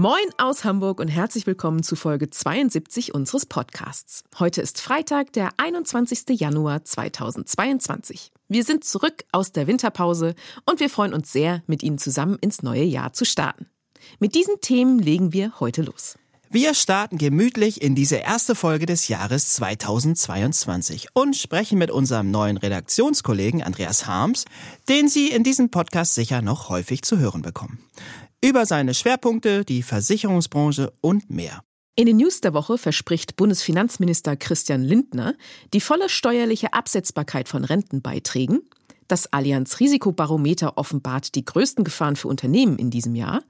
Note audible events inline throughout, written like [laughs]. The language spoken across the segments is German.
Moin aus Hamburg und herzlich willkommen zu Folge 72 unseres Podcasts. Heute ist Freitag, der 21. Januar 2022. Wir sind zurück aus der Winterpause und wir freuen uns sehr, mit Ihnen zusammen ins neue Jahr zu starten. Mit diesen Themen legen wir heute los. Wir starten gemütlich in diese erste Folge des Jahres 2022 und sprechen mit unserem neuen Redaktionskollegen Andreas Harms, den Sie in diesem Podcast sicher noch häufig zu hören bekommen über seine Schwerpunkte, die Versicherungsbranche und mehr. In den News der Woche verspricht Bundesfinanzminister Christian Lindner die volle steuerliche Absetzbarkeit von Rentenbeiträgen. Das Allianz Risikobarometer offenbart die größten Gefahren für Unternehmen in diesem Jahr.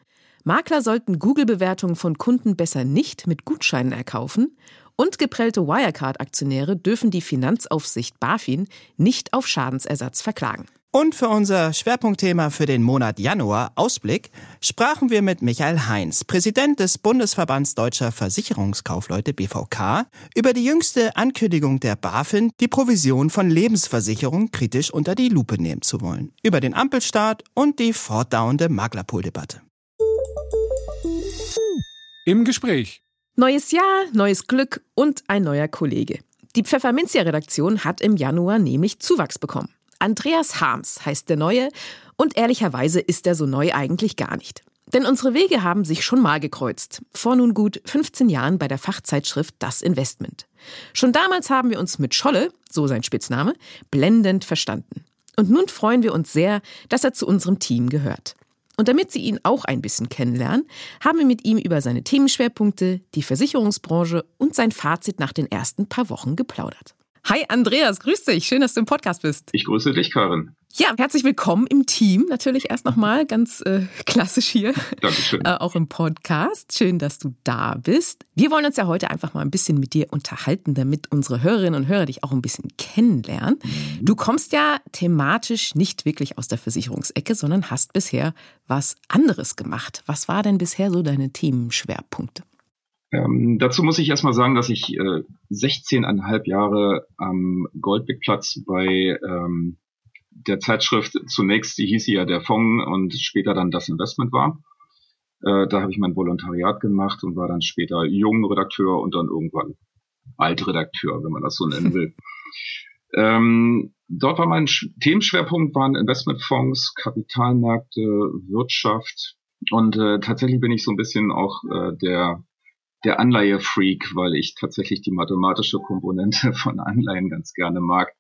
Makler sollten Google-Bewertungen von Kunden besser nicht mit Gutscheinen erkaufen. Und geprellte Wirecard-Aktionäre dürfen die Finanzaufsicht BaFin nicht auf Schadensersatz verklagen. Und für unser Schwerpunktthema für den Monat Januar, Ausblick, sprachen wir mit Michael Heinz, Präsident des Bundesverbands Deutscher Versicherungskaufleute BVK, über die jüngste Ankündigung der BaFin, die Provision von Lebensversicherungen kritisch unter die Lupe nehmen zu wollen, über den Ampelstaat und die fortdauernde Maklerpool-Debatte. Im Gespräch. Neues Jahr, neues Glück und ein neuer Kollege. Die Pfefferminzia-Redaktion hat im Januar nämlich Zuwachs bekommen. Andreas Harms heißt der Neue und ehrlicherweise ist er so neu eigentlich gar nicht. Denn unsere Wege haben sich schon mal gekreuzt. Vor nun gut 15 Jahren bei der Fachzeitschrift Das Investment. Schon damals haben wir uns mit Scholle, so sein Spitzname, blendend verstanden. Und nun freuen wir uns sehr, dass er zu unserem Team gehört. Und damit Sie ihn auch ein bisschen kennenlernen, haben wir mit ihm über seine Themenschwerpunkte, die Versicherungsbranche und sein Fazit nach den ersten paar Wochen geplaudert. Hi Andreas, grüß dich. Schön, dass du im Podcast bist. Ich grüße dich, Karin. Ja, herzlich willkommen im Team. Natürlich erst nochmal ganz äh, klassisch hier. Dankeschön. [laughs] Äh, auch im Podcast. Schön, dass du da bist. Wir wollen uns ja heute einfach mal ein bisschen mit dir unterhalten, damit unsere Hörerinnen und Hörer dich auch ein bisschen kennenlernen. Mhm. Du kommst ja thematisch nicht wirklich aus der Versicherungsecke, sondern hast bisher was anderes gemacht. Was war denn bisher so deine Themenschwerpunkte? Ähm, dazu muss ich erstmal sagen, dass ich äh, 16,5 Jahre am Goldbeckplatz bei ähm, der Zeitschrift zunächst, die hieß ja der Fonds und später dann das Investment war. Äh, da habe ich mein Volontariat gemacht und war dann später Jungredakteur und dann irgendwann Altredakteur, wenn man das so nennen will. [laughs] ähm, dort war mein Themenschwerpunkt waren Investmentfonds, Kapitalmärkte, Wirtschaft und äh, tatsächlich bin ich so ein bisschen auch äh, der der Anleihe-Freak, weil ich tatsächlich die mathematische Komponente [laughs] von Anleihen ganz gerne mag.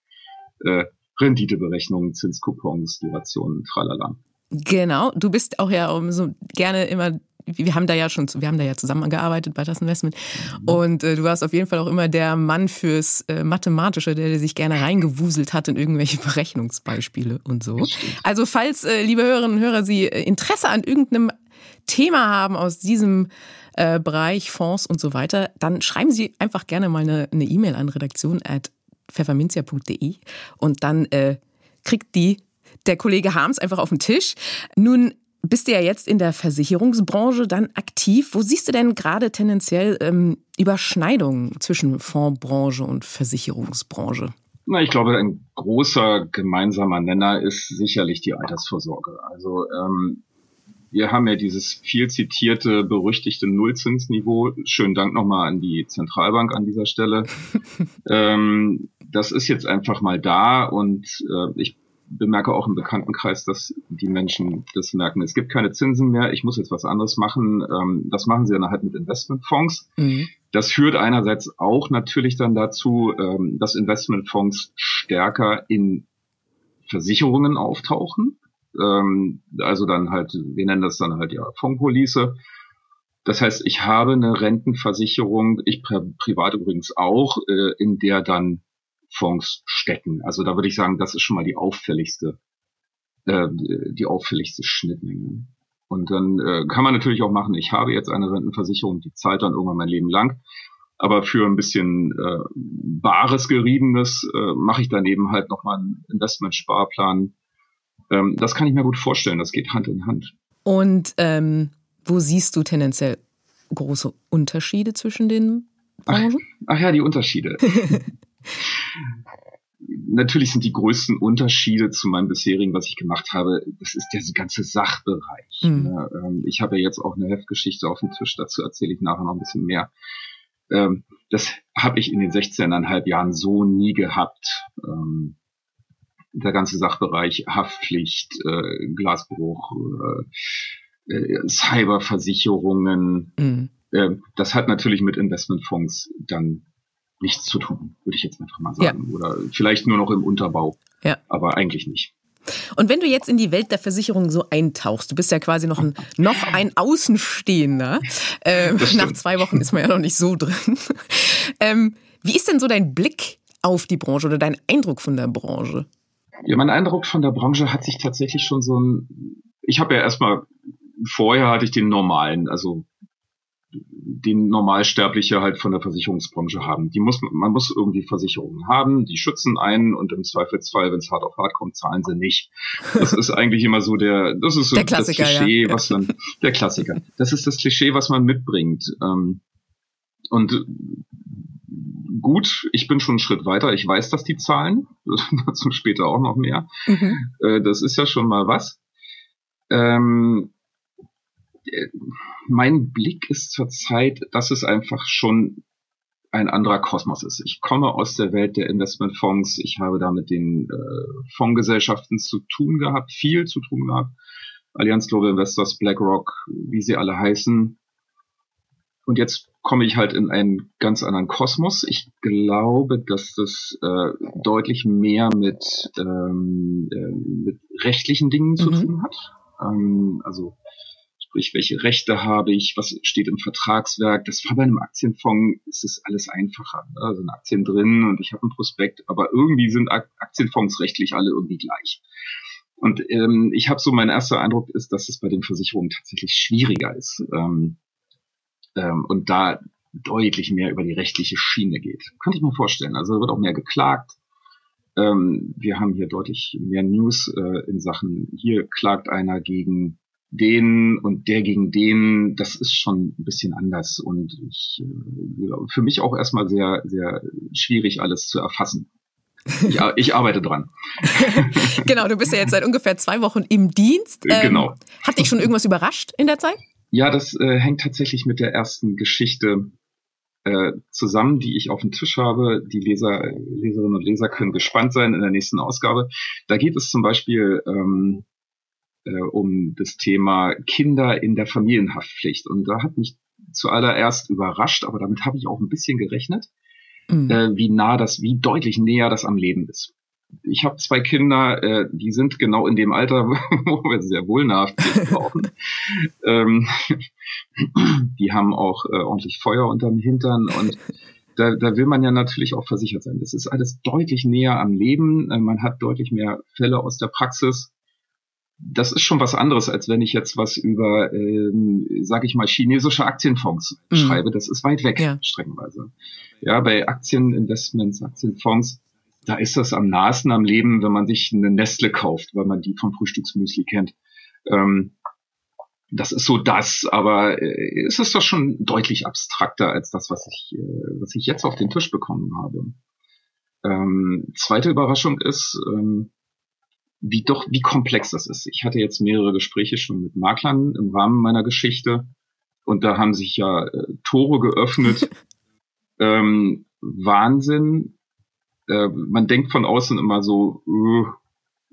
Äh, Renditeberechnungen, Zinskupons, Durationen, tralala. Genau, du bist auch ja so gerne immer wir haben da ja schon, wir haben da ja zusammengearbeitet bei das Investment. Und äh, du warst auf jeden Fall auch immer der Mann fürs äh, Mathematische, der, der sich gerne reingewuselt hat in irgendwelche [laughs] Berechnungsbeispiele und so. Also falls, äh, liebe Hörerinnen und Hörer, Sie äh, Interesse an irgendeinem Thema haben aus diesem äh, Bereich, Fonds und so weiter, dann schreiben Sie einfach gerne mal eine E-Mail e an redaktion.pfefferminzia.de und dann äh, kriegt die der Kollege Harms einfach auf den Tisch. Nun bist du ja jetzt in der Versicherungsbranche dann aktiv. Wo siehst du denn gerade tendenziell ähm, Überschneidungen zwischen Fondsbranche und Versicherungsbranche? Na, ich glaube, ein großer gemeinsamer Nenner ist sicherlich die Altersvorsorge. Also ähm, wir haben ja dieses viel zitierte, berüchtigte Nullzinsniveau. Schönen Dank nochmal an die Zentralbank an dieser Stelle. [laughs] ähm, das ist jetzt einfach mal da und äh, ich bemerke auch im Bekanntenkreis, dass die Menschen das merken. Es gibt keine Zinsen mehr, ich muss jetzt was anderes machen. Ähm, das machen sie dann halt mit Investmentfonds. Mhm. Das führt einerseits auch natürlich dann dazu, ähm, dass Investmentfonds stärker in Versicherungen auftauchen ähm, also dann halt, wir nennen das dann halt ja Fondspolice. Das heißt, ich habe eine Rentenversicherung, ich privat übrigens auch, äh, in der dann Fonds stecken. Also da würde ich sagen, das ist schon mal die auffälligste, äh, die auffälligste Schnittmenge. Und dann äh, kann man natürlich auch machen, ich habe jetzt eine Rentenversicherung, die zahlt dann irgendwann mein Leben lang. Aber für ein bisschen äh, bares Geriebenes äh, mache ich daneben halt nochmal einen Investmentsparplan. Ähm, das kann ich mir gut vorstellen. Das geht Hand in Hand. Und ähm, wo siehst du tendenziell große Unterschiede zwischen den Branchen? Ach, ach ja, die Unterschiede. [laughs] Natürlich sind die größten Unterschiede zu meinem bisherigen, was ich gemacht habe, das ist der ganze Sachbereich. Mhm. Ich habe ja jetzt auch eine Heftgeschichte auf dem Tisch, dazu erzähle ich nachher noch ein bisschen mehr. Ähm, das habe ich in den 16,5 Jahren so nie gehabt. Der ganze Sachbereich Haftpflicht, äh, Glasbruch, äh, äh, Cyberversicherungen. Mhm. das hat natürlich mit Investmentfonds dann nichts zu tun, würde ich jetzt einfach mal sagen. Ja. Oder vielleicht nur noch im Unterbau. Ja. Aber eigentlich nicht. Und wenn du jetzt in die Welt der Versicherung so eintauchst, du bist ja quasi noch ein, [laughs] noch ein Außenstehender. Ähm, nach zwei Wochen ist man ja noch nicht so drin. [laughs] Ähm, wie ist denn so dein Blick auf die Branche oder dein Eindruck von der Branche? Ja, mein Eindruck von der Branche hat sich tatsächlich schon so ein. Ich habe ja erstmal vorher hatte ich den normalen, also den Normalsterbliche halt von der Versicherungsbranche haben. Die muss, man muss irgendwie Versicherungen haben, die schützen einen und im Zweifelsfall, wenn es hart auf hart kommt, zahlen sie nicht. Das ist eigentlich immer so der, das ist so der das Klischee, ja. was dann, der Klassiker. Das ist das Klischee, was man mitbringt. Ähm, und gut, ich bin schon einen Schritt weiter. Ich weiß, dass die zahlen. [laughs] Dazu später auch noch mehr. Mhm. Äh, das ist ja schon mal was. Ähm, mein Blick ist zurzeit, dass es einfach schon ein anderer Kosmos ist. Ich komme aus der Welt der Investmentfonds. Ich habe da mit den äh, Fondsgesellschaften zu tun gehabt, viel zu tun gehabt. Allianz Global Investors, BlackRock, wie sie alle heißen. Und jetzt komme ich halt in einen ganz anderen Kosmos. Ich glaube, dass das äh, deutlich mehr mit, ähm, äh, mit rechtlichen Dingen mhm. zu tun hat. Ähm, also Sprich, welche Rechte habe ich, was steht im Vertragswerk. Das war bei einem Aktienfonds, ist das alles einfacher. Ne? Da sind Aktien drin und ich habe ein Prospekt, aber irgendwie sind Aktienfonds rechtlich alle irgendwie gleich. Und ähm, ich habe so, mein erster Eindruck ist, dass es bei den Versicherungen tatsächlich schwieriger ist. Ähm, ähm, und da deutlich mehr über die rechtliche Schiene geht. Könnte ich mir vorstellen. Also wird auch mehr geklagt. Ähm, wir haben hier deutlich mehr News äh, in Sachen, hier klagt einer gegen den und der gegen den, das ist schon ein bisschen anders und ich, äh, für mich auch erstmal sehr, sehr schwierig alles zu erfassen. Ich, ich arbeite dran. [laughs] genau, du bist ja jetzt seit ungefähr zwei Wochen im Dienst. Ähm, genau. Hat dich schon irgendwas überrascht in der Zeit? Ja, das äh, hängt tatsächlich mit der ersten Geschichte äh, zusammen, die ich auf dem Tisch habe. Die Leser, Leserinnen und Leser können gespannt sein in der nächsten Ausgabe. Da geht es zum Beispiel ähm, äh, um das Thema Kinder in der Familienhaftpflicht. Und da hat mich zuallererst überrascht, aber damit habe ich auch ein bisschen gerechnet, mhm. äh, wie nah das, wie deutlich näher das am Leben ist. Ich habe zwei Kinder, äh, die sind genau in dem Alter, [laughs] wo wir sehr wohl Nachpflege brauchen. ähm, die haben auch äh, ordentlich Feuer unterm Hintern und da, da will man ja natürlich auch versichert sein. Das ist alles deutlich näher am Leben. Äh, man hat deutlich mehr Fälle aus der Praxis das ist schon was anderes, als wenn ich jetzt was über, ähm, sage ich mal, chinesische Aktienfonds mhm. schreibe. Das ist weit weg, ja. streckenweise. Ja, bei Aktieninvestments, Aktienfonds, da ist das am nahesten am Leben, wenn man sich eine Nestle kauft, weil man die vom Frühstücksmüsli kennt. Ähm, das ist so das, aber äh, es ist doch schon deutlich abstrakter als das, was ich, äh, was ich jetzt auf den Tisch bekommen habe. Ähm, zweite Überraschung ist, ähm, wie doch, wie komplex das ist. Ich hatte jetzt mehrere Gespräche schon mit Maklern im Rahmen meiner Geschichte und da haben sich ja äh, Tore geöffnet. [laughs] ähm, Wahnsinn. Äh, man denkt von außen immer so, äh,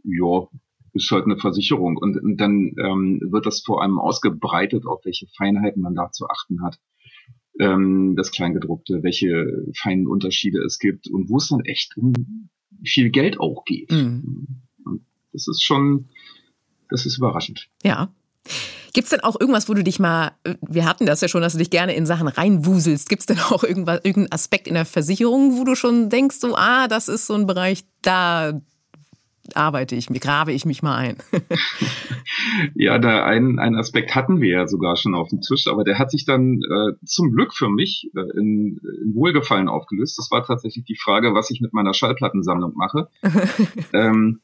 ja, ist halt eine Versicherung und, und dann ähm, wird das vor allem ausgebreitet, auf welche Feinheiten man da zu achten hat. Ähm, das Kleingedruckte, welche feinen Unterschiede es gibt und wo es dann echt um viel Geld auch geht. Mhm. Das ist schon, das ist überraschend. Ja. Gibt es denn auch irgendwas, wo du dich mal, wir hatten das ja schon, dass du dich gerne in Sachen reinwuselst. Gibt es denn auch irgendwas, irgendeinen Aspekt in der Versicherung, wo du schon denkst, so, ah, das ist so ein Bereich, da arbeite ich, grabe ich mich mal ein. [laughs] ja, da ein, ein Aspekt hatten wir ja sogar schon auf dem Tisch, aber der hat sich dann äh, zum Glück für mich äh, in, in Wohlgefallen aufgelöst. Das war tatsächlich die Frage, was ich mit meiner Schallplattensammlung mache. [laughs] ähm,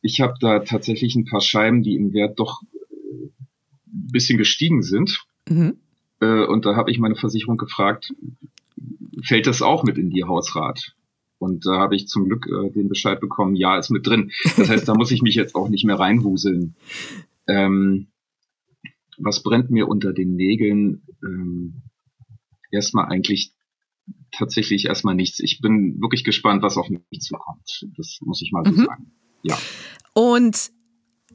ich habe da tatsächlich ein paar Scheiben, die im Wert doch bisschen gestiegen sind. Mhm. Äh, und da habe ich meine Versicherung gefragt, fällt das auch mit in die Hausrat? Und da habe ich zum Glück äh, den Bescheid bekommen, ja, ist mit drin. Das heißt, da muss ich mich jetzt auch nicht mehr reinwuseln. Ähm, was brennt mir unter den Nägeln? Ähm, erstmal eigentlich tatsächlich erstmal nichts. Ich bin wirklich gespannt, was auf mich zukommt. Das muss ich mal so mhm. sagen. Ja. Und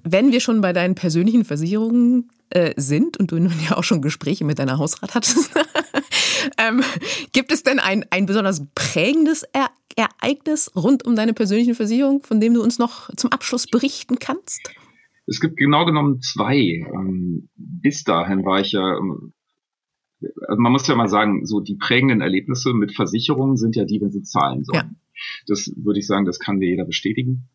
wenn wir schon bei deinen persönlichen Versicherungen äh, sind und du nun ja auch schon Gespräche mit deiner Hausrat hattest, [laughs] ähm, gibt es denn ein, ein besonders prägendes er Ereignis rund um deine persönliche Versicherung, von dem du uns noch zum Abschluss berichten kannst? Es gibt genau genommen zwei. Ähm, bis dahin war ich ja, ähm, also man muss ja mal sagen, so die prägenden Erlebnisse mit Versicherungen sind ja die, wenn sie zahlen sollen. Ja. Das würde ich sagen, das kann dir jeder bestätigen.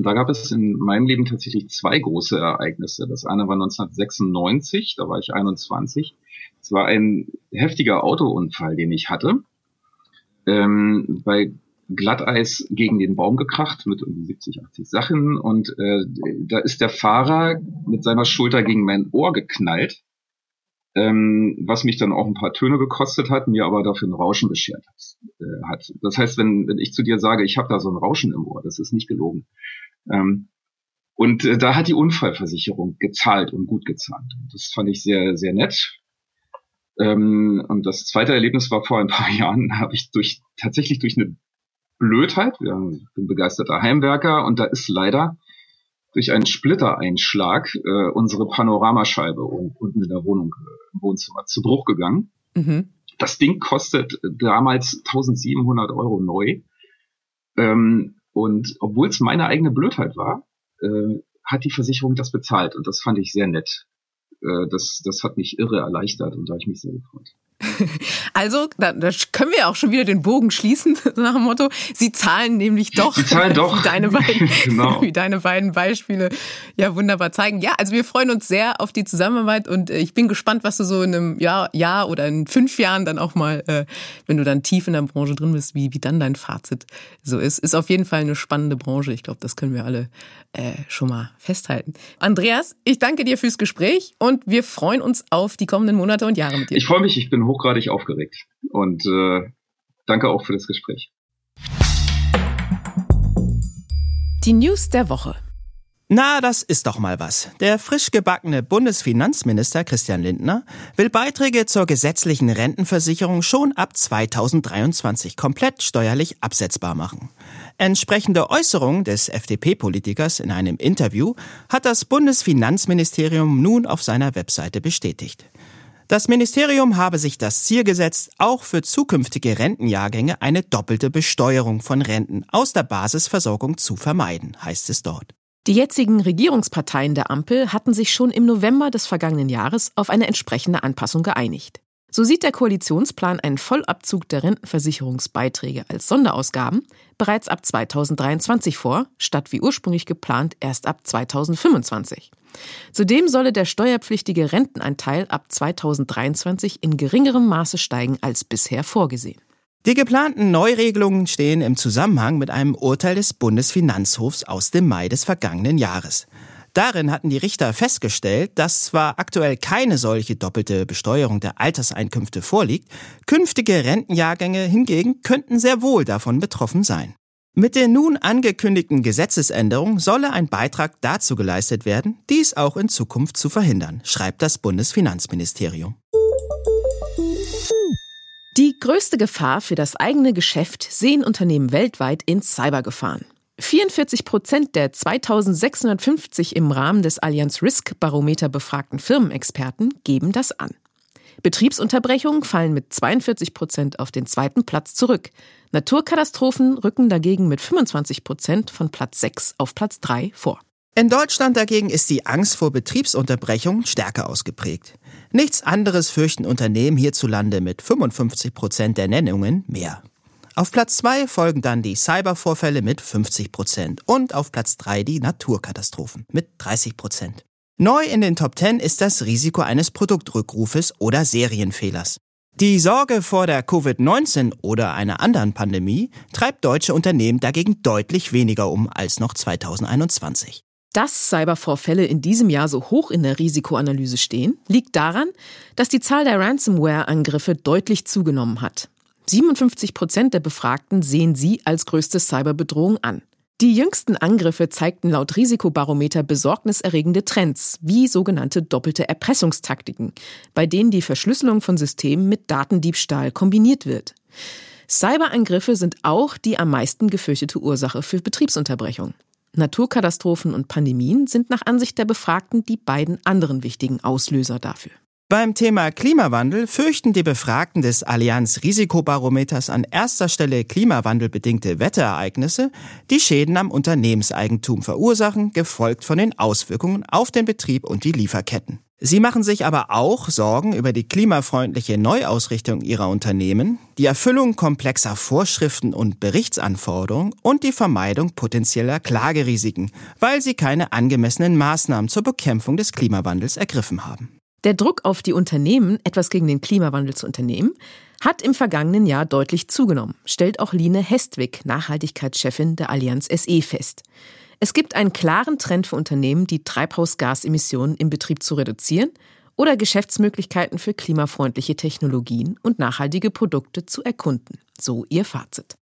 Und da gab es in meinem Leben tatsächlich zwei große Ereignisse. Das eine war 1996, da war ich 21. Es war ein heftiger Autounfall, den ich hatte. Ähm, bei Glatteis gegen den Baum gekracht mit irgendwie 70, 80 Sachen und äh, da ist der Fahrer mit seiner Schulter gegen mein Ohr geknallt, ähm, was mich dann auch ein paar Töne gekostet hat, mir aber dafür ein Rauschen beschert äh, hat. Das heißt, wenn, wenn ich zu dir sage, ich habe da so ein Rauschen im Ohr, das ist nicht gelogen. Ähm, und äh, da hat die Unfallversicherung gezahlt und gut gezahlt. Das fand ich sehr, sehr nett. Ähm, und das zweite Erlebnis war vor ein paar [laughs] Jahren, da habe ich durch tatsächlich durch eine Blödheit, ich bin begeisterter Heimwerker und da ist leider durch einen Splittereinschlag äh, unsere Panoramascheibe unten in der Wohnung äh, im Wohnzimmer zu Bruch gegangen. Mhm. Das Ding kostet damals 1700 Euro neu. Ähm, und obwohl es meine eigene Blödheit war, äh, hat die Versicherung das bezahlt und das fand ich sehr nett. Äh, das, das hat mich irre erleichtert und da habe ich mich sehr gefreut. [laughs] Also, da, da können wir auch schon wieder den Bogen schließen [laughs] nach dem Motto, sie zahlen nämlich doch. Sie zahlen [laughs] doch. Wie deine [laughs] beiden, genau. wie deine beiden Beispiele ja wunderbar zeigen. Ja, also wir freuen uns sehr auf die Zusammenarbeit und äh, ich bin gespannt, was du so in einem Jahr, Jahr oder in fünf Jahren dann auch mal, äh, wenn du dann tief in der Branche drin bist, wie, wie dann dein Fazit so ist. Ist auf jeden Fall eine spannende Branche. Ich glaube, das können wir alle äh, schon mal festhalten. Andreas, ich danke dir fürs Gespräch und wir freuen uns auf die kommenden Monate und Jahre mit dir. Ich freue mich, ich bin hochgradig aufgeregt. Und äh, danke auch für das Gespräch. Die News der Woche. Na, das ist doch mal was. Der frisch gebackene Bundesfinanzminister Christian Lindner will Beiträge zur gesetzlichen Rentenversicherung schon ab 2023 komplett steuerlich absetzbar machen. Entsprechende Äußerung des FDP-Politikers in einem Interview hat das Bundesfinanzministerium nun auf seiner Webseite bestätigt. Das Ministerium habe sich das Ziel gesetzt, auch für zukünftige Rentenjahrgänge eine doppelte Besteuerung von Renten aus der Basisversorgung zu vermeiden, heißt es dort. Die jetzigen Regierungsparteien der Ampel hatten sich schon im November des vergangenen Jahres auf eine entsprechende Anpassung geeinigt. So sieht der Koalitionsplan einen Vollabzug der Rentenversicherungsbeiträge als Sonderausgaben bereits ab 2023 vor, statt wie ursprünglich geplant erst ab 2025. Zudem solle der steuerpflichtige Rentenanteil ab 2023 in geringerem Maße steigen als bisher vorgesehen. Die geplanten Neuregelungen stehen im Zusammenhang mit einem Urteil des Bundesfinanzhofs aus dem Mai des vergangenen Jahres. Darin hatten die Richter festgestellt, dass zwar aktuell keine solche doppelte Besteuerung der Alterseinkünfte vorliegt, künftige Rentenjahrgänge hingegen könnten sehr wohl davon betroffen sein. Mit der nun angekündigten Gesetzesänderung solle ein Beitrag dazu geleistet werden, dies auch in Zukunft zu verhindern, schreibt das Bundesfinanzministerium. Die größte Gefahr für das eigene Geschäft sehen Unternehmen weltweit in Cybergefahren. 44 Prozent der 2650 im Rahmen des Allianz Risk Barometer befragten Firmenexperten geben das an. Betriebsunterbrechungen fallen mit 42 Prozent auf den zweiten Platz zurück. Naturkatastrophen rücken dagegen mit 25 Prozent von Platz 6 auf Platz 3 vor. In Deutschland dagegen ist die Angst vor Betriebsunterbrechungen stärker ausgeprägt. Nichts anderes fürchten Unternehmen hierzulande mit 55 Prozent der Nennungen mehr. Auf Platz 2 folgen dann die Cybervorfälle mit 50 Prozent und auf Platz 3 die Naturkatastrophen mit 30 Prozent. Neu in den Top 10 ist das Risiko eines Produktrückrufes oder Serienfehlers. Die Sorge vor der Covid-19 oder einer anderen Pandemie treibt deutsche Unternehmen dagegen deutlich weniger um als noch 2021. Dass Cybervorfälle in diesem Jahr so hoch in der Risikoanalyse stehen, liegt daran, dass die Zahl der Ransomware-Angriffe deutlich zugenommen hat. 57 Prozent der Befragten sehen sie als größte Cyberbedrohung an. Die jüngsten Angriffe zeigten laut Risikobarometer besorgniserregende Trends, wie sogenannte doppelte Erpressungstaktiken, bei denen die Verschlüsselung von Systemen mit Datendiebstahl kombiniert wird. Cyberangriffe sind auch die am meisten gefürchtete Ursache für Betriebsunterbrechung. Naturkatastrophen und Pandemien sind nach Ansicht der Befragten die beiden anderen wichtigen Auslöser dafür. Beim Thema Klimawandel fürchten die Befragten des Allianz Risikobarometers an erster Stelle klimawandelbedingte Wetterereignisse, die Schäden am Unternehmenseigentum verursachen, gefolgt von den Auswirkungen auf den Betrieb und die Lieferketten. Sie machen sich aber auch Sorgen über die klimafreundliche Neuausrichtung ihrer Unternehmen, die Erfüllung komplexer Vorschriften und Berichtsanforderungen und die Vermeidung potenzieller Klagerisiken, weil sie keine angemessenen Maßnahmen zur Bekämpfung des Klimawandels ergriffen haben. Der Druck auf die Unternehmen, etwas gegen den Klimawandel zu unternehmen, hat im vergangenen Jahr deutlich zugenommen, stellt auch Line Hestwig, Nachhaltigkeitschefin der Allianz SE, fest. Es gibt einen klaren Trend für Unternehmen, die Treibhausgasemissionen im Betrieb zu reduzieren oder Geschäftsmöglichkeiten für klimafreundliche Technologien und nachhaltige Produkte zu erkunden. So ihr Fazit.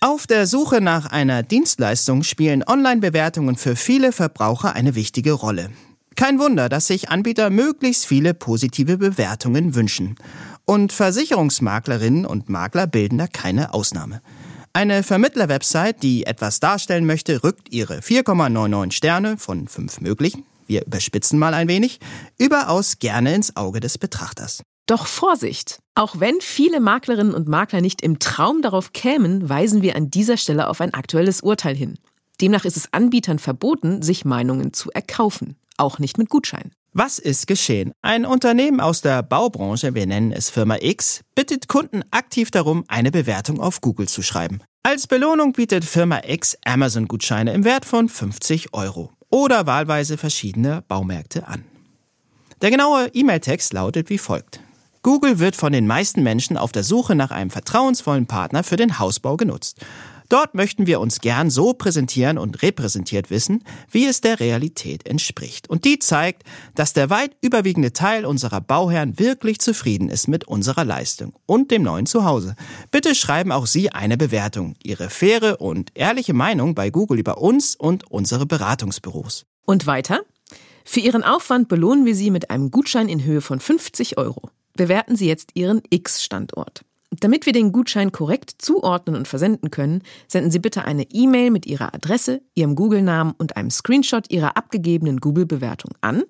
Auf der Suche nach einer Dienstleistung spielen Online-Bewertungen für viele Verbraucher eine wichtige Rolle. Kein Wunder, dass sich Anbieter möglichst viele positive Bewertungen wünschen. Und Versicherungsmaklerinnen und Makler bilden da keine Ausnahme. Eine Vermittler-Website, die etwas darstellen möchte, rückt ihre 4,99 Sterne von fünf möglichen, wir überspitzen mal ein wenig, überaus gerne ins Auge des Betrachters. Doch Vorsicht! Auch wenn viele Maklerinnen und Makler nicht im Traum darauf kämen, weisen wir an dieser Stelle auf ein aktuelles Urteil hin. Demnach ist es Anbietern verboten, sich Meinungen zu erkaufen, auch nicht mit Gutschein. Was ist geschehen? Ein Unternehmen aus der Baubranche, wir nennen es Firma X, bittet Kunden aktiv darum, eine Bewertung auf Google zu schreiben. Als Belohnung bietet Firma X Amazon-Gutscheine im Wert von 50 Euro oder wahlweise verschiedene Baumärkte an. Der genaue E-Mail-Text lautet wie folgt. Google wird von den meisten Menschen auf der Suche nach einem vertrauensvollen Partner für den Hausbau genutzt. Dort möchten wir uns gern so präsentieren und repräsentiert wissen, wie es der Realität entspricht. Und die zeigt, dass der weit überwiegende Teil unserer Bauherren wirklich zufrieden ist mit unserer Leistung und dem neuen Zuhause. Bitte schreiben auch Sie eine Bewertung, Ihre faire und ehrliche Meinung bei Google über uns und unsere Beratungsbüros. Und weiter? Für Ihren Aufwand belohnen wir Sie mit einem Gutschein in Höhe von 50 Euro. Bewerten Sie jetzt Ihren X-Standort. Damit wir den Gutschein korrekt zuordnen und versenden können, senden Sie bitte eine E-Mail mit Ihrer Adresse, Ihrem Google-Namen und einem Screenshot Ihrer abgegebenen Google-Bewertung an.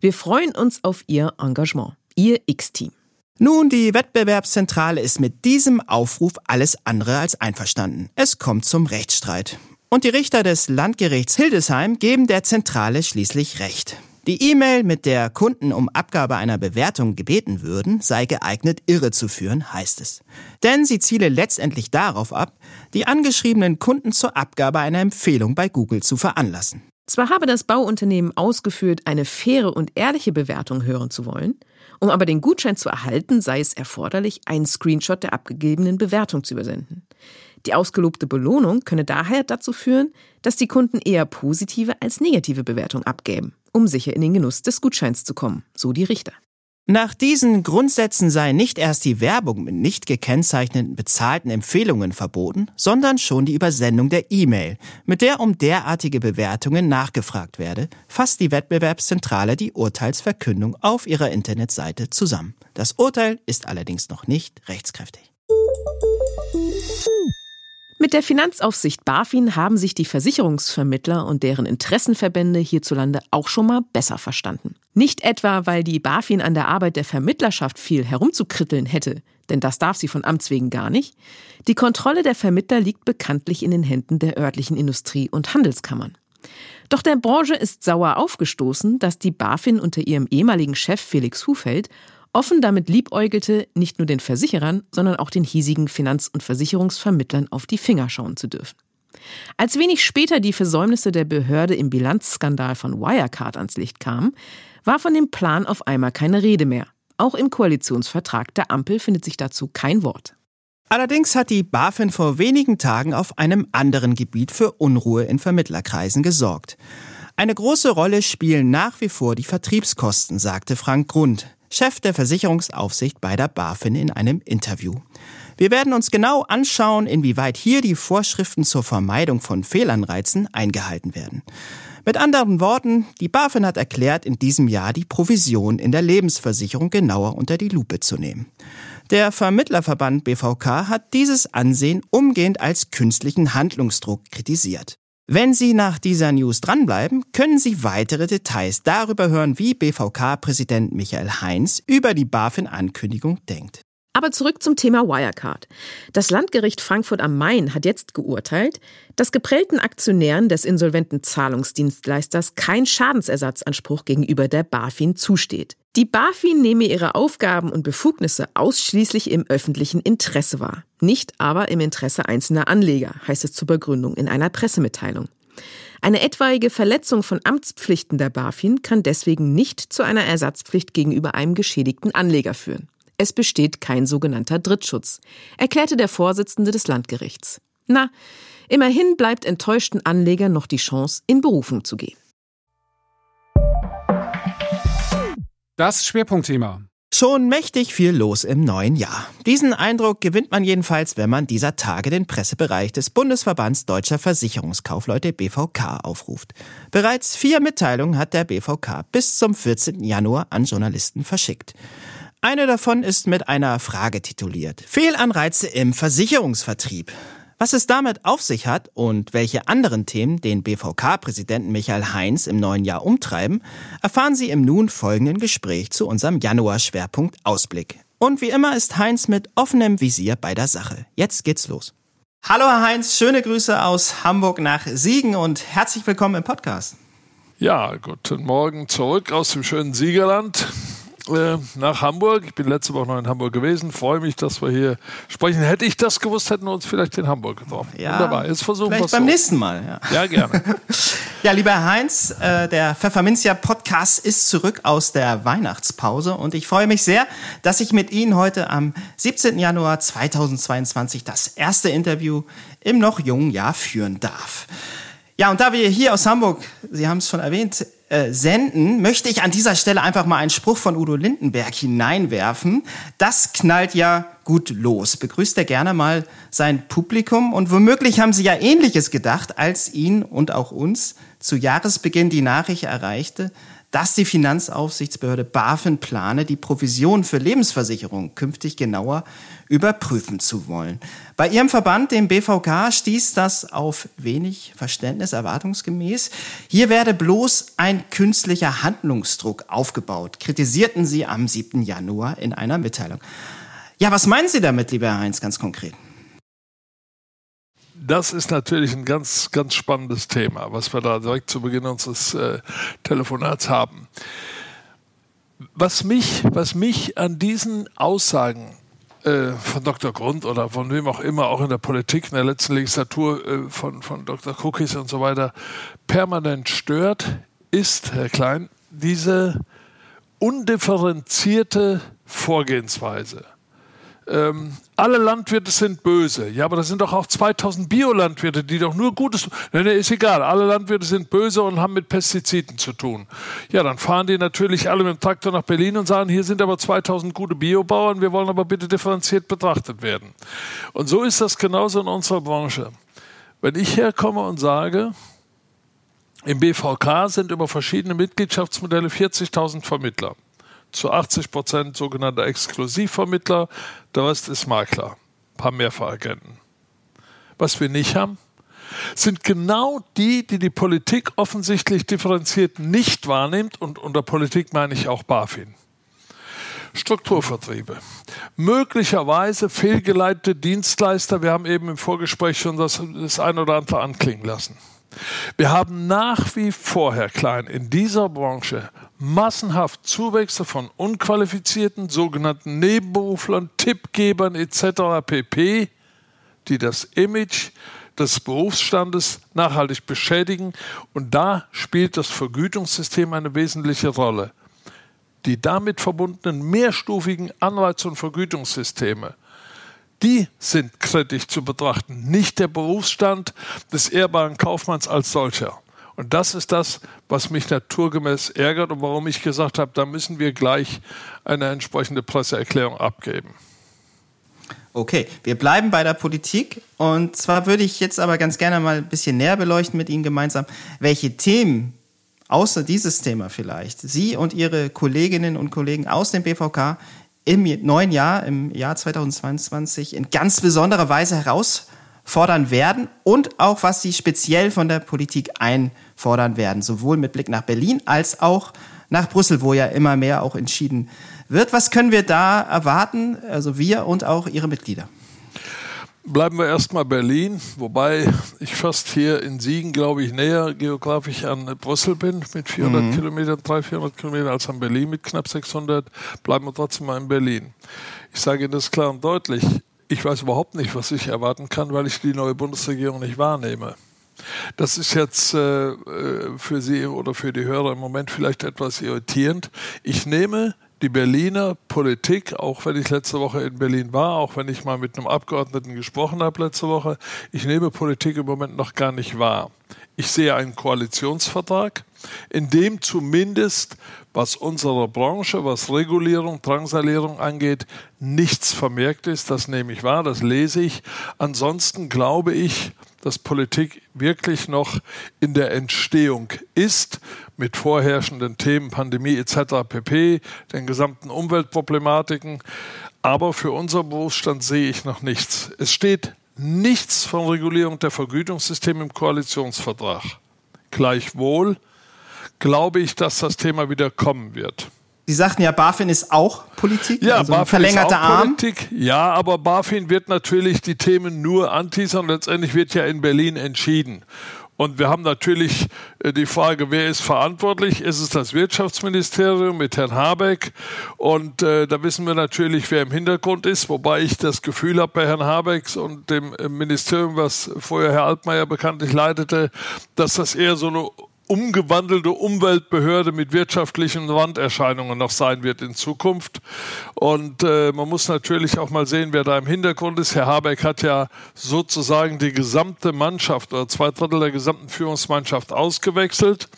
Wir freuen uns auf Ihr Engagement. Ihr X-Team. Nun, die Wettbewerbszentrale ist mit diesem Aufruf alles andere als einverstanden. Es kommt zum Rechtsstreit. Und die Richter des Landgerichts Hildesheim geben der Zentrale schließlich Recht. Die E-Mail, mit der Kunden um Abgabe einer Bewertung gebeten würden, sei geeignet, irre zu führen, heißt es. Denn sie ziele letztendlich darauf ab, die angeschriebenen Kunden zur Abgabe einer Empfehlung bei Google zu veranlassen. Zwar habe das Bauunternehmen ausgeführt, eine faire und ehrliche Bewertung hören zu wollen, um aber den Gutschein zu erhalten, sei es erforderlich, einen Screenshot der abgegebenen Bewertung zu übersenden. Die ausgelobte Belohnung könne daher dazu führen, dass die Kunden eher positive als negative Bewertung abgäben um sicher in den Genuss des Gutscheins zu kommen, so die Richter. Nach diesen Grundsätzen sei nicht erst die Werbung mit nicht gekennzeichneten bezahlten Empfehlungen verboten, sondern schon die Übersendung der E-Mail, mit der um derartige Bewertungen nachgefragt werde, fasst die Wettbewerbszentrale die Urteilsverkündung auf ihrer Internetseite zusammen. Das Urteil ist allerdings noch nicht rechtskräftig. Mit der Finanzaufsicht BaFin haben sich die Versicherungsvermittler und deren Interessenverbände hierzulande auch schon mal besser verstanden. Nicht etwa, weil die BaFin an der Arbeit der Vermittlerschaft viel herumzukritteln hätte, denn das darf sie von Amts wegen gar nicht. Die Kontrolle der Vermittler liegt bekanntlich in den Händen der örtlichen Industrie- und Handelskammern. Doch der Branche ist sauer aufgestoßen, dass die BaFin unter ihrem ehemaligen Chef Felix Hufeld offen damit liebäugelte, nicht nur den Versicherern, sondern auch den hiesigen Finanz- und Versicherungsvermittlern auf die Finger schauen zu dürfen. Als wenig später die Versäumnisse der Behörde im Bilanzskandal von Wirecard ans Licht kamen, war von dem Plan auf einmal keine Rede mehr. Auch im Koalitionsvertrag der Ampel findet sich dazu kein Wort. Allerdings hat die BaFin vor wenigen Tagen auf einem anderen Gebiet für Unruhe in Vermittlerkreisen gesorgt. Eine große Rolle spielen nach wie vor die Vertriebskosten, sagte Frank Grund, Chef der Versicherungsaufsicht bei der BaFin in einem Interview. Wir werden uns genau anschauen, inwieweit hier die Vorschriften zur Vermeidung von Fehlanreizen eingehalten werden. Mit anderen Worten, die BaFin hat erklärt, in diesem Jahr die Provision in der Lebensversicherung genauer unter die Lupe zu nehmen. Der Vermittlerverband BVK hat dieses Ansehen umgehend als künstlichen Handlungsdruck kritisiert. Wenn Sie nach dieser News dranbleiben, können Sie weitere Details darüber hören, wie BVK-Präsident Michael Heinz über die BaFin-Ankündigung denkt. Aber zurück zum Thema Wirecard. Das Landgericht Frankfurt am Main hat jetzt geurteilt, dass geprellten Aktionären des insolventen Zahlungsdienstleisters kein Schadensersatzanspruch gegenüber der BaFin zusteht. Die BaFin nehme ihre Aufgaben und Befugnisse ausschließlich im öffentlichen Interesse wahr, nicht aber im Interesse einzelner Anleger, heißt es zur Begründung in einer Pressemitteilung. Eine etwaige Verletzung von Amtspflichten der BaFin kann deswegen nicht zu einer Ersatzpflicht gegenüber einem geschädigten Anleger führen. Es besteht kein sogenannter Drittschutz, erklärte der Vorsitzende des Landgerichts. Na, immerhin bleibt enttäuschten Anlegern noch die Chance, in Berufung zu gehen. Das Schwerpunktthema. Schon mächtig viel los im neuen Jahr. Diesen Eindruck gewinnt man jedenfalls, wenn man dieser Tage den Pressebereich des Bundesverbands Deutscher Versicherungskaufleute BVK aufruft. Bereits vier Mitteilungen hat der BVK bis zum 14. Januar an Journalisten verschickt. Eine davon ist mit einer Frage tituliert. Fehlanreize im Versicherungsvertrieb. Was es damit auf sich hat und welche anderen Themen den BVK-Präsidenten Michael Heinz im neuen Jahr umtreiben, erfahren Sie im nun folgenden Gespräch zu unserem Januar-Schwerpunkt Ausblick. Und wie immer ist Heinz mit offenem Visier bei der Sache. Jetzt geht's los. Hallo Herr Heinz, schöne Grüße aus Hamburg nach Siegen und herzlich willkommen im Podcast. Ja, guten Morgen zurück aus dem schönen Siegerland. Äh, nach Hamburg. Ich bin letzte Woche noch in Hamburg gewesen. Freue mich, dass wir hier sprechen. Hätte ich das gewusst, hätten wir uns vielleicht in Hamburg getroffen. Ja, Wunderbar. Jetzt versuchen wir es beim so. nächsten Mal. Ja, ja gerne. [laughs] ja, lieber Heinz, äh, der Pfefferminzia Podcast ist zurück aus der Weihnachtspause und ich freue mich sehr, dass ich mit Ihnen heute am 17. Januar 2022 das erste Interview im noch jungen Jahr führen darf. Ja, und da wir hier aus Hamburg, Sie haben es schon erwähnt, äh, senden, möchte ich an dieser Stelle einfach mal einen Spruch von Udo Lindenberg hineinwerfen. Das knallt ja gut los. Begrüßt er gerne mal sein Publikum und womöglich haben Sie ja Ähnliches gedacht, als ihn und auch uns zu Jahresbeginn die Nachricht erreichte, dass die Finanzaufsichtsbehörde BaFin plane, die Provision für Lebensversicherungen künftig genauer überprüfen zu wollen. Bei Ihrem Verband, dem BVK, stieß das auf wenig Verständnis erwartungsgemäß. Hier werde bloß ein künstlicher Handlungsdruck aufgebaut, kritisierten Sie am 7. Januar in einer Mitteilung. Ja, was meinen Sie damit, lieber Herr Heinz, ganz konkret? Das ist natürlich ein ganz, ganz spannendes Thema, was wir da direkt zu Beginn unseres äh, Telefonats haben. Was mich, was mich an diesen Aussagen äh, von Dr. Grund oder von wem auch immer, auch in der Politik in der letzten Legislatur äh, von, von Dr. Cookies und so weiter, permanent stört, ist, Herr Klein, diese undifferenzierte Vorgehensweise ähm, alle Landwirte sind böse. Ja, aber das sind doch auch 2000 Biolandwirte, die doch nur Gutes tun. Nee, nee, ist egal. Alle Landwirte sind böse und haben mit Pestiziden zu tun. Ja, dann fahren die natürlich alle mit dem Traktor nach Berlin und sagen, hier sind aber 2000 gute Biobauern, wir wollen aber bitte differenziert betrachtet werden. Und so ist das genauso in unserer Branche. Wenn ich herkomme und sage, im BVK sind über verschiedene Mitgliedschaftsmodelle 40.000 Vermittler zu 80 Prozent sogenannte Exklusivvermittler, der Rest ist Makler, ein paar Mehrfachagenten. Was wir nicht haben, sind genau die, die die Politik offensichtlich differenziert nicht wahrnimmt und unter Politik meine ich auch BaFin. Strukturvertriebe. Möglicherweise fehlgeleitete Dienstleister. Wir haben eben im Vorgespräch schon das, das ein oder andere anklingen lassen. Wir haben nach wie vor, Herr Klein, in dieser Branche massenhaft Zuwächse von unqualifizierten, sogenannten Nebenberuflern, Tippgebern etc. pp, die das Image des Berufsstandes nachhaltig beschädigen. Und da spielt das Vergütungssystem eine wesentliche Rolle. Die damit verbundenen mehrstufigen Anreiz- und Vergütungssysteme, die sind kritisch zu betrachten, nicht der Berufsstand des ehrbaren Kaufmanns als solcher. Und das ist das, was mich naturgemäß ärgert und warum ich gesagt habe, da müssen wir gleich eine entsprechende Presseerklärung abgeben. Okay, wir bleiben bei der Politik und zwar würde ich jetzt aber ganz gerne mal ein bisschen näher beleuchten mit Ihnen gemeinsam, welche Themen außer dieses Thema vielleicht Sie und Ihre Kolleginnen und Kollegen aus dem BVK im neuen Jahr, im Jahr 2022 in ganz besonderer Weise herausfordern werden und auch was Sie speziell von der Politik einfordern werden, sowohl mit Blick nach Berlin als auch nach Brüssel, wo ja immer mehr auch entschieden wird. Was können wir da erwarten, also wir und auch Ihre Mitglieder? Bleiben wir erstmal Berlin, wobei ich fast hier in Siegen, glaube ich, näher geografisch an Brüssel bin, mit 400 mhm. Kilometern, 300, 400 Kilometern, als an Berlin mit knapp 600. Bleiben wir trotzdem mal in Berlin. Ich sage Ihnen das klar und deutlich. Ich weiß überhaupt nicht, was ich erwarten kann, weil ich die neue Bundesregierung nicht wahrnehme. Das ist jetzt äh, äh für Sie oder für die Hörer im Moment vielleicht etwas irritierend. Ich nehme die Berliner Politik, auch wenn ich letzte Woche in Berlin war, auch wenn ich mal mit einem Abgeordneten gesprochen habe letzte Woche, ich nehme Politik im Moment noch gar nicht wahr. Ich sehe einen Koalitionsvertrag, in dem zumindest, was unsere Branche, was Regulierung, Drangsalierung angeht, nichts vermerkt ist. Das nehme ich wahr, das lese ich. Ansonsten glaube ich, dass Politik wirklich noch in der Entstehung ist, mit vorherrschenden Themen, Pandemie etc. pp., den gesamten Umweltproblematiken. Aber für unser Berufsstand sehe ich noch nichts. Es steht nichts von Regulierung der Vergütungssysteme im Koalitionsvertrag. Gleichwohl glaube ich, dass das Thema wieder kommen wird. Sie sagten ja, BaFin ist auch Politik, ja, also BaFin verlängerter ist auch Arm. Politik. Ja, aber BaFin wird natürlich die Themen nur anteasern. Letztendlich wird ja in Berlin entschieden. Und wir haben natürlich äh, die Frage, wer ist verantwortlich? Ist es das Wirtschaftsministerium mit Herrn Habeck? Und äh, da wissen wir natürlich, wer im Hintergrund ist, wobei ich das Gefühl habe bei Herrn Habecks und dem äh, Ministerium, was vorher Herr Altmaier bekanntlich leitete, dass das eher so eine umgewandelte Umweltbehörde mit wirtschaftlichen Randerscheinungen noch sein wird in Zukunft. Und äh, man muss natürlich auch mal sehen, wer da im Hintergrund ist. Herr Habeck hat ja sozusagen die gesamte Mannschaft oder zwei Drittel der gesamten Führungsmannschaft ausgewechselt.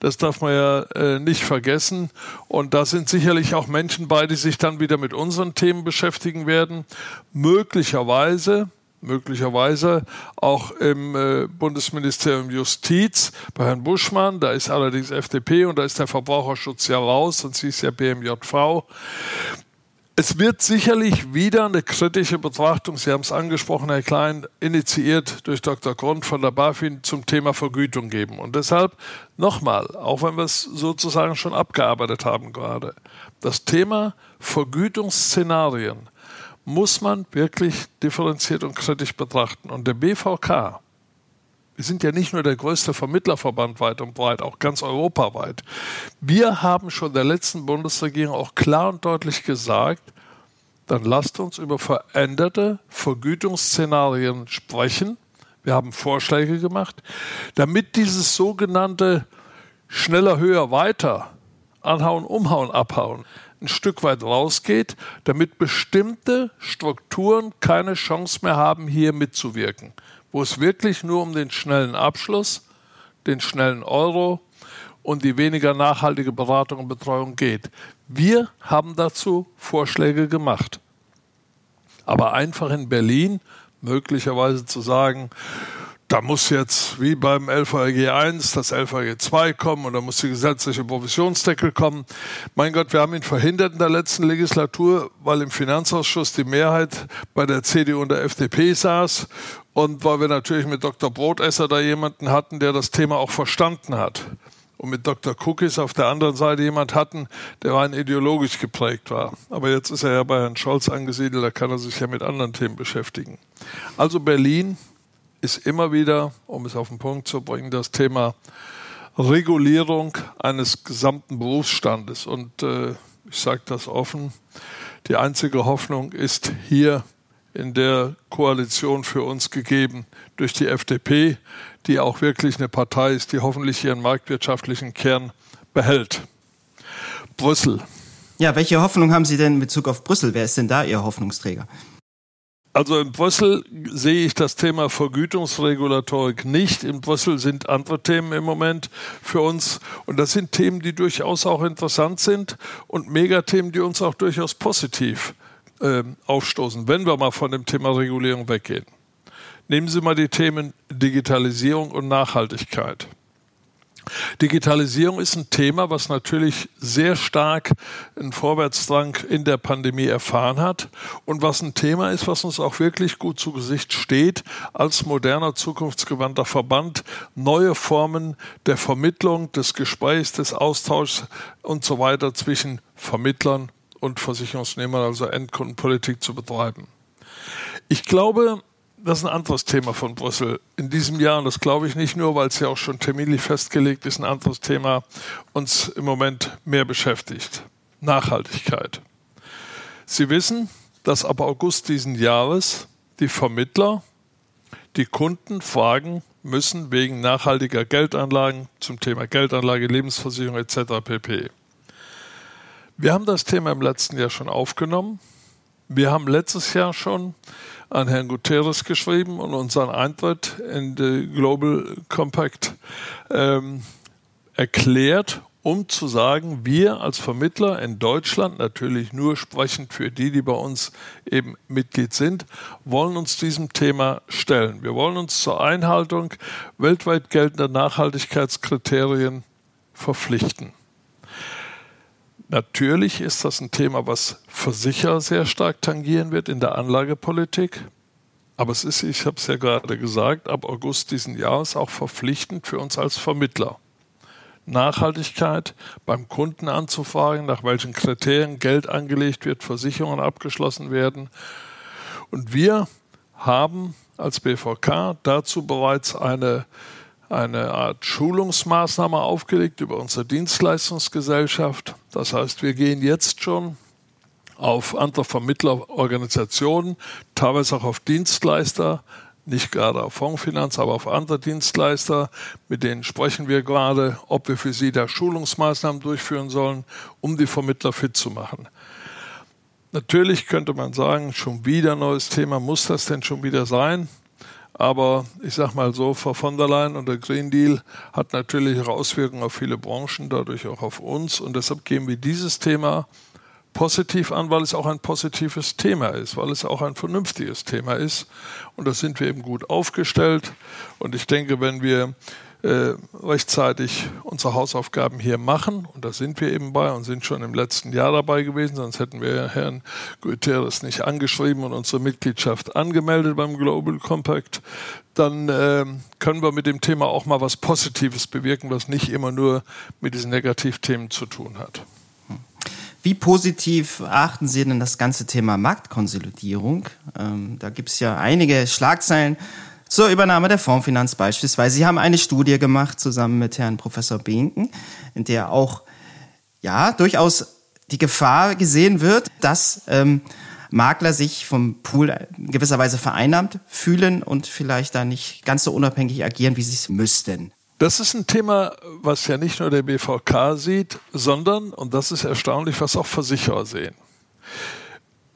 Das darf man ja äh, nicht vergessen. Und da sind sicherlich auch Menschen bei, die sich dann wieder mit unseren Themen beschäftigen werden. Möglicherweise möglicherweise auch im äh, Bundesministerium Justiz bei Herrn Buschmann. Da ist allerdings FDP und da ist der Verbraucherschutz ja raus, sonst hieß ja BMJV. Es wird sicherlich wieder eine kritische Betrachtung, Sie haben es angesprochen, Herr Klein, initiiert durch Dr. Grund von der BaFin zum Thema Vergütung geben. Und deshalb nochmal, auch wenn wir es sozusagen schon abgearbeitet haben gerade, das Thema Vergütungsszenarien muss man wirklich differenziert und kritisch betrachten. Und der BVK, wir sind ja nicht nur der größte Vermittlerverband weit und breit, auch ganz europaweit. Wir haben schon der letzten Bundesregierung auch klar und deutlich gesagt, dann lasst uns über veränderte Vergütungsszenarien sprechen. Wir haben Vorschläge gemacht, damit dieses sogenannte schneller, höher, weiter, anhauen, umhauen, abhauen, ein Stück weit rausgeht, damit bestimmte Strukturen keine Chance mehr haben, hier mitzuwirken, wo es wirklich nur um den schnellen Abschluss, den schnellen Euro und die weniger nachhaltige Beratung und Betreuung geht. Wir haben dazu Vorschläge gemacht. Aber einfach in Berlin möglicherweise zu sagen, da muss jetzt wie beim LVG 1 das LVG 2 kommen und da muss die gesetzliche Provisionsdeckel kommen. Mein Gott, wir haben ihn verhindert in der letzten Legislatur, weil im Finanzausschuss die Mehrheit bei der CDU und der FDP saß und weil wir natürlich mit Dr. Brotesser da jemanden hatten, der das Thema auch verstanden hat. Und mit Dr. Cookies auf der anderen Seite jemand hatten, der rein ideologisch geprägt war. Aber jetzt ist er ja bei Herrn Scholz angesiedelt, da kann er sich ja mit anderen Themen beschäftigen. Also Berlin, ist immer wieder, um es auf den Punkt zu bringen, das Thema Regulierung eines gesamten Berufsstandes. Und äh, ich sage das offen, die einzige Hoffnung ist hier in der Koalition für uns gegeben durch die FDP, die auch wirklich eine Partei ist, die hoffentlich ihren marktwirtschaftlichen Kern behält. Brüssel. Ja, welche Hoffnung haben Sie denn in Bezug auf Brüssel? Wer ist denn da Ihr Hoffnungsträger? Also in Brüssel sehe ich das Thema Vergütungsregulatorik nicht. In Brüssel sind andere Themen im Moment für uns. Und das sind Themen, die durchaus auch interessant sind und Megathemen, die uns auch durchaus positiv äh, aufstoßen, wenn wir mal von dem Thema Regulierung weggehen. Nehmen Sie mal die Themen Digitalisierung und Nachhaltigkeit. Digitalisierung ist ein Thema, was natürlich sehr stark einen Vorwärtsdrang in der Pandemie erfahren hat und was ein Thema ist, was uns auch wirklich gut zu Gesicht steht, als moderner, zukunftsgewandter Verband neue Formen der Vermittlung, des Gesprächs, des Austauschs und so weiter zwischen Vermittlern und Versicherungsnehmern, also Endkundenpolitik zu betreiben. Ich glaube, das ist ein anderes Thema von Brüssel in diesem Jahr. Und das glaube ich nicht nur, weil es ja auch schon terminlich festgelegt ist, ein anderes Thema uns im Moment mehr beschäftigt. Nachhaltigkeit. Sie wissen, dass ab August diesen Jahres die Vermittler die Kunden fragen müssen wegen nachhaltiger Geldanlagen zum Thema Geldanlage, Lebensversicherung etc. pp. Wir haben das Thema im letzten Jahr schon aufgenommen. Wir haben letztes Jahr schon an Herrn Guterres geschrieben und unseren Eintritt in den Global Compact ähm, erklärt, um zu sagen, wir als Vermittler in Deutschland, natürlich nur sprechend für die, die bei uns eben Mitglied sind, wollen uns diesem Thema stellen. Wir wollen uns zur Einhaltung weltweit geltender Nachhaltigkeitskriterien verpflichten. Natürlich ist das ein Thema, was Versicherer sehr stark tangieren wird in der Anlagepolitik. Aber es ist, ich habe es ja gerade gesagt, ab August diesen Jahres auch verpflichtend für uns als Vermittler. Nachhaltigkeit beim Kunden anzufragen, nach welchen Kriterien Geld angelegt wird, Versicherungen abgeschlossen werden. Und wir haben als BVK dazu bereits eine eine Art Schulungsmaßnahme aufgelegt über unsere Dienstleistungsgesellschaft. Das heißt, wir gehen jetzt schon auf andere Vermittlerorganisationen, teilweise auch auf Dienstleister, nicht gerade auf Fondsfinanz, aber auf andere Dienstleister. Mit denen sprechen wir gerade, ob wir für sie da Schulungsmaßnahmen durchführen sollen, um die Vermittler fit zu machen. Natürlich könnte man sagen, schon wieder neues Thema, muss das denn schon wieder sein? Aber ich sage mal so, Frau von der Leyen und der Green Deal hat natürlich auch Auswirkungen auf viele Branchen, dadurch auch auf uns. Und deshalb gehen wir dieses Thema positiv an, weil es auch ein positives Thema ist, weil es auch ein vernünftiges Thema ist. Und da sind wir eben gut aufgestellt. Und ich denke, wenn wir äh, rechtzeitig unsere Hausaufgaben hier machen. Und da sind wir eben bei und sind schon im letzten Jahr dabei gewesen, sonst hätten wir Herrn Guterres nicht angeschrieben und unsere Mitgliedschaft angemeldet beim Global Compact. Dann äh, können wir mit dem Thema auch mal was Positives bewirken, was nicht immer nur mit diesen Negativthemen zu tun hat. Wie positiv achten Sie denn das ganze Thema Marktkonsolidierung? Ähm, da gibt es ja einige Schlagzeilen zur Übernahme der Fondsfinanz beispielsweise. Sie haben eine Studie gemacht zusammen mit Herrn Professor Binken, in der auch ja durchaus die Gefahr gesehen wird, dass ähm, Makler sich vom Pool in gewisser Weise vereinnahmt fühlen und vielleicht da nicht ganz so unabhängig agieren, wie sie es müssten. Das ist ein Thema, was ja nicht nur der BVK sieht, sondern, und das ist erstaunlich, was auch Versicherer sehen.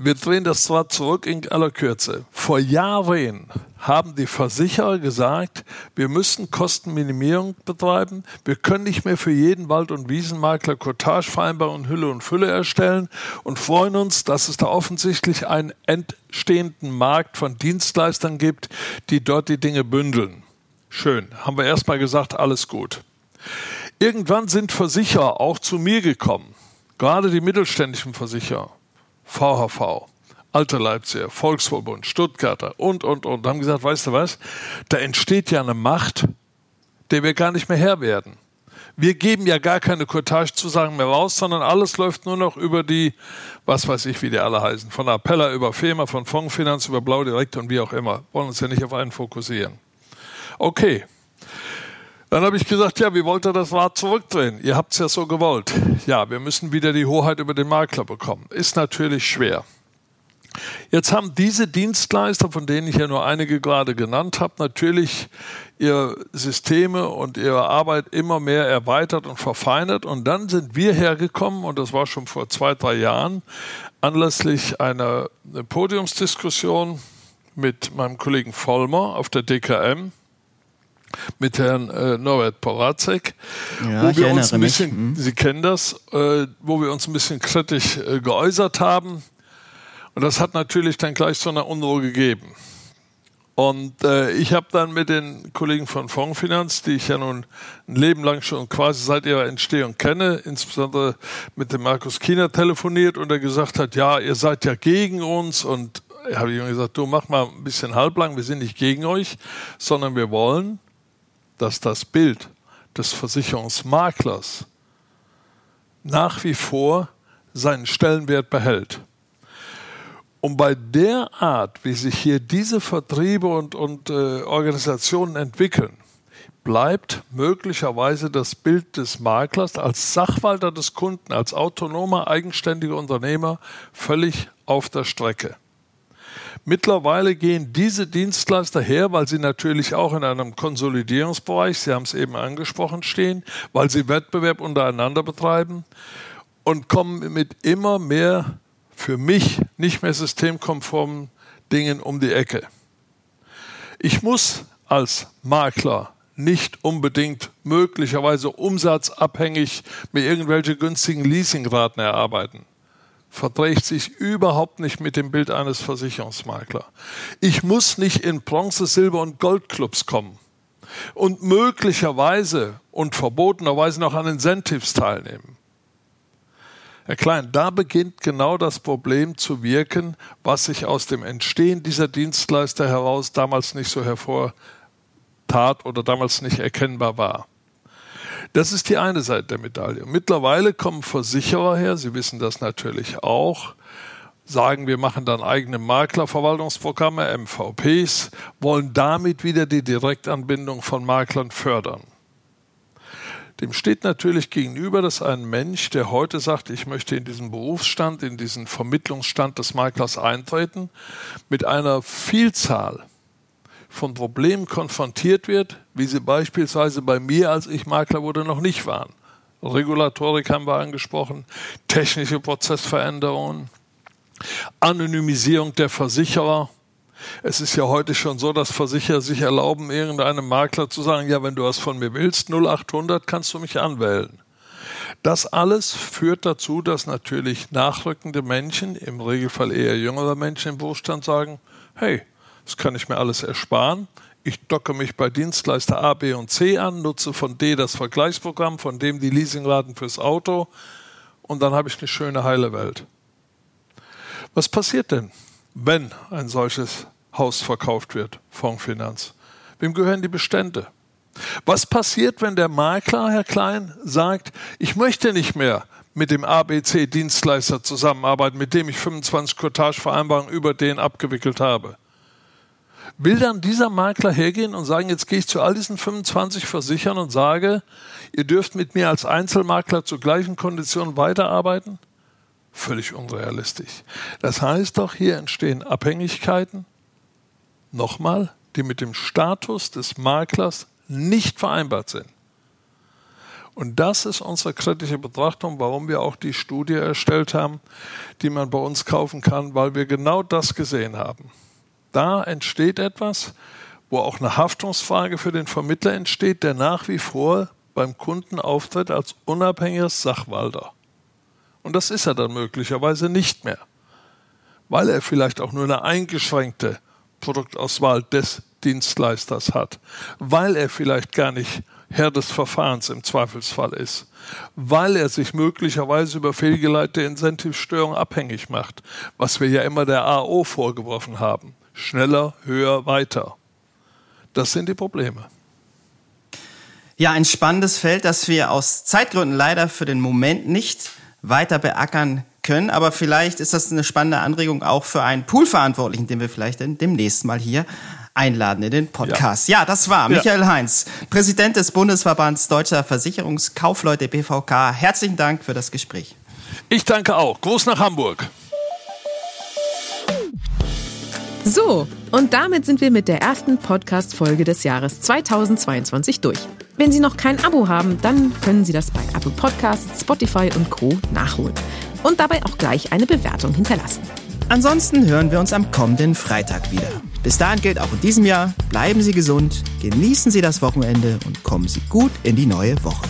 Wir drehen das zwar zurück in aller Kürze. Vor Jahren haben die Versicherer gesagt, wir müssen Kostenminimierung betreiben. Wir können nicht mehr für jeden Wald- und Wiesenmakler Cottagevereinbarungen Hülle und Fülle erstellen und freuen uns, dass es da offensichtlich einen entstehenden Markt von Dienstleistern gibt, die dort die Dinge bündeln. Schön. Haben wir erstmal gesagt, alles gut. Irgendwann sind Versicherer auch zu mir gekommen. Gerade die mittelständischen Versicherer VHV, Alter Leipziger, Volksverbund, Stuttgarter und, und, und, haben gesagt, weißt du was, da entsteht ja eine Macht, der wir gar nicht mehr Herr werden. Wir geben ja gar keine Cottage-Zusagen mehr raus, sondern alles läuft nur noch über die, was weiß ich, wie die alle heißen, von Appella über FEMA, von Fondsfinanz über Blau Direkt und wie auch immer. Wollen uns ja nicht auf einen fokussieren. Okay. Dann habe ich gesagt, ja, wie wollt ihr das Rad zurückdrehen? Ihr habt es ja so gewollt. Ja, wir müssen wieder die Hoheit über den Makler bekommen. Ist natürlich schwer. Jetzt haben diese Dienstleister, von denen ich ja nur einige gerade genannt habe, natürlich ihre Systeme und ihre Arbeit immer mehr erweitert und verfeinert. Und dann sind wir hergekommen, und das war schon vor zwei, drei Jahren, anlässlich einer Podiumsdiskussion mit meinem Kollegen Vollmer auf der DKM, mit Herrn äh, Norbert Poracek, ja, wo wir uns ein bisschen, mhm. Sie kennen das, äh, wo wir uns ein bisschen kritisch äh, geäußert haben und das hat natürlich dann gleich so eine Unruhe gegeben. Und äh, ich habe dann mit den Kollegen von Fondsfinanz, die ich ja nun ein Leben lang schon quasi seit ihrer Entstehung kenne, insbesondere mit dem Markus Kiener telefoniert und er gesagt hat, ja, ihr seid ja gegen uns und habe ich ihm gesagt, du mach mal ein bisschen halblang, wir sind nicht gegen euch, sondern wir wollen, dass das Bild des Versicherungsmaklers nach wie vor seinen Stellenwert behält. Und bei der Art, wie sich hier diese Vertriebe und, und äh, Organisationen entwickeln, bleibt möglicherweise das Bild des Maklers als Sachwalter des Kunden, als autonomer, eigenständiger Unternehmer völlig auf der Strecke. Mittlerweile gehen diese Dienstleister her, weil sie natürlich auch in einem Konsolidierungsbereich, Sie haben es eben angesprochen, stehen, weil sie Wettbewerb untereinander betreiben und kommen mit immer mehr für mich nicht mehr systemkonformen Dingen um die Ecke. Ich muss als Makler nicht unbedingt möglicherweise umsatzabhängig mir irgendwelche günstigen Leasingraten erarbeiten. Verträgt sich überhaupt nicht mit dem Bild eines Versicherungsmaklers. Ich muss nicht in Bronze, Silber und Goldclubs kommen und möglicherweise und verbotenerweise noch an Incentives teilnehmen. Herr Klein, da beginnt genau das Problem zu wirken, was sich aus dem Entstehen dieser Dienstleister heraus damals nicht so hervortat oder damals nicht erkennbar war. Das ist die eine Seite der Medaille. Mittlerweile kommen Versicherer her, Sie wissen das natürlich auch, sagen, wir machen dann eigene Maklerverwaltungsprogramme, MVPs, wollen damit wieder die Direktanbindung von Maklern fördern. Dem steht natürlich gegenüber, dass ein Mensch, der heute sagt, ich möchte in diesen Berufsstand, in diesen Vermittlungsstand des Maklers eintreten, mit einer Vielzahl von Problemen konfrontiert wird, wie sie beispielsweise bei mir, als ich Makler wurde, noch nicht waren. Regulatorik haben wir angesprochen, technische Prozessveränderungen, Anonymisierung der Versicherer, es ist ja heute schon so, dass Versicherer sich erlauben, irgendeinem Makler zu sagen, ja, wenn du was von mir willst, 0800 kannst du mich anwählen. Das alles führt dazu, dass natürlich nachrückende Menschen, im Regelfall eher jüngere Menschen im Berufsstand sagen, hey, das kann ich mir alles ersparen. Ich docke mich bei Dienstleister A, B und C an, nutze von D das Vergleichsprogramm, von dem die Leasingraten fürs Auto und dann habe ich eine schöne heile Welt. Was passiert denn? wenn ein solches Haus verkauft wird, Fondsfinanz? Wem gehören die Bestände? Was passiert, wenn der Makler, Herr Klein, sagt, ich möchte nicht mehr mit dem ABC-Dienstleister zusammenarbeiten, mit dem ich 25 Courtage-Vereinbarungen über den abgewickelt habe? Will dann dieser Makler hergehen und sagen, jetzt gehe ich zu all diesen 25 Versichern und sage, ihr dürft mit mir als Einzelmakler zu gleichen Konditionen weiterarbeiten? Völlig unrealistisch. Das heißt doch, hier entstehen Abhängigkeiten, nochmal, die mit dem Status des Maklers nicht vereinbart sind. Und das ist unsere kritische Betrachtung, warum wir auch die Studie erstellt haben, die man bei uns kaufen kann, weil wir genau das gesehen haben. Da entsteht etwas, wo auch eine Haftungsfrage für den Vermittler entsteht, der nach wie vor beim Kunden auftritt als unabhängiger Sachwalter. Und das ist er dann möglicherweise nicht mehr, weil er vielleicht auch nur eine eingeschränkte Produktauswahl des Dienstleisters hat, weil er vielleicht gar nicht Herr des Verfahrens im Zweifelsfall ist, weil er sich möglicherweise über fehlgeleitete Incentivstörungen abhängig macht, was wir ja immer der AO vorgeworfen haben. Schneller, höher, weiter. Das sind die Probleme. Ja, ein spannendes Feld, das wir aus Zeitgründen leider für den Moment nicht weiter beackern können. Aber vielleicht ist das eine spannende Anregung auch für einen Poolverantwortlichen, den wir vielleicht demnächst mal hier einladen in den Podcast. Ja, ja das war Michael ja. Heinz, Präsident des Bundesverbands Deutscher Versicherungskaufleute BVK. Herzlichen Dank für das Gespräch. Ich danke auch. Gruß nach Hamburg. So, und damit sind wir mit der ersten Podcast-Folge des Jahres 2022 durch. Wenn Sie noch kein Abo haben, dann können Sie das bei Apple Podcasts, Spotify und Co. nachholen. Und dabei auch gleich eine Bewertung hinterlassen. Ansonsten hören wir uns am kommenden Freitag wieder. Bis dahin gilt auch in diesem Jahr, bleiben Sie gesund, genießen Sie das Wochenende und kommen Sie gut in die neue Woche.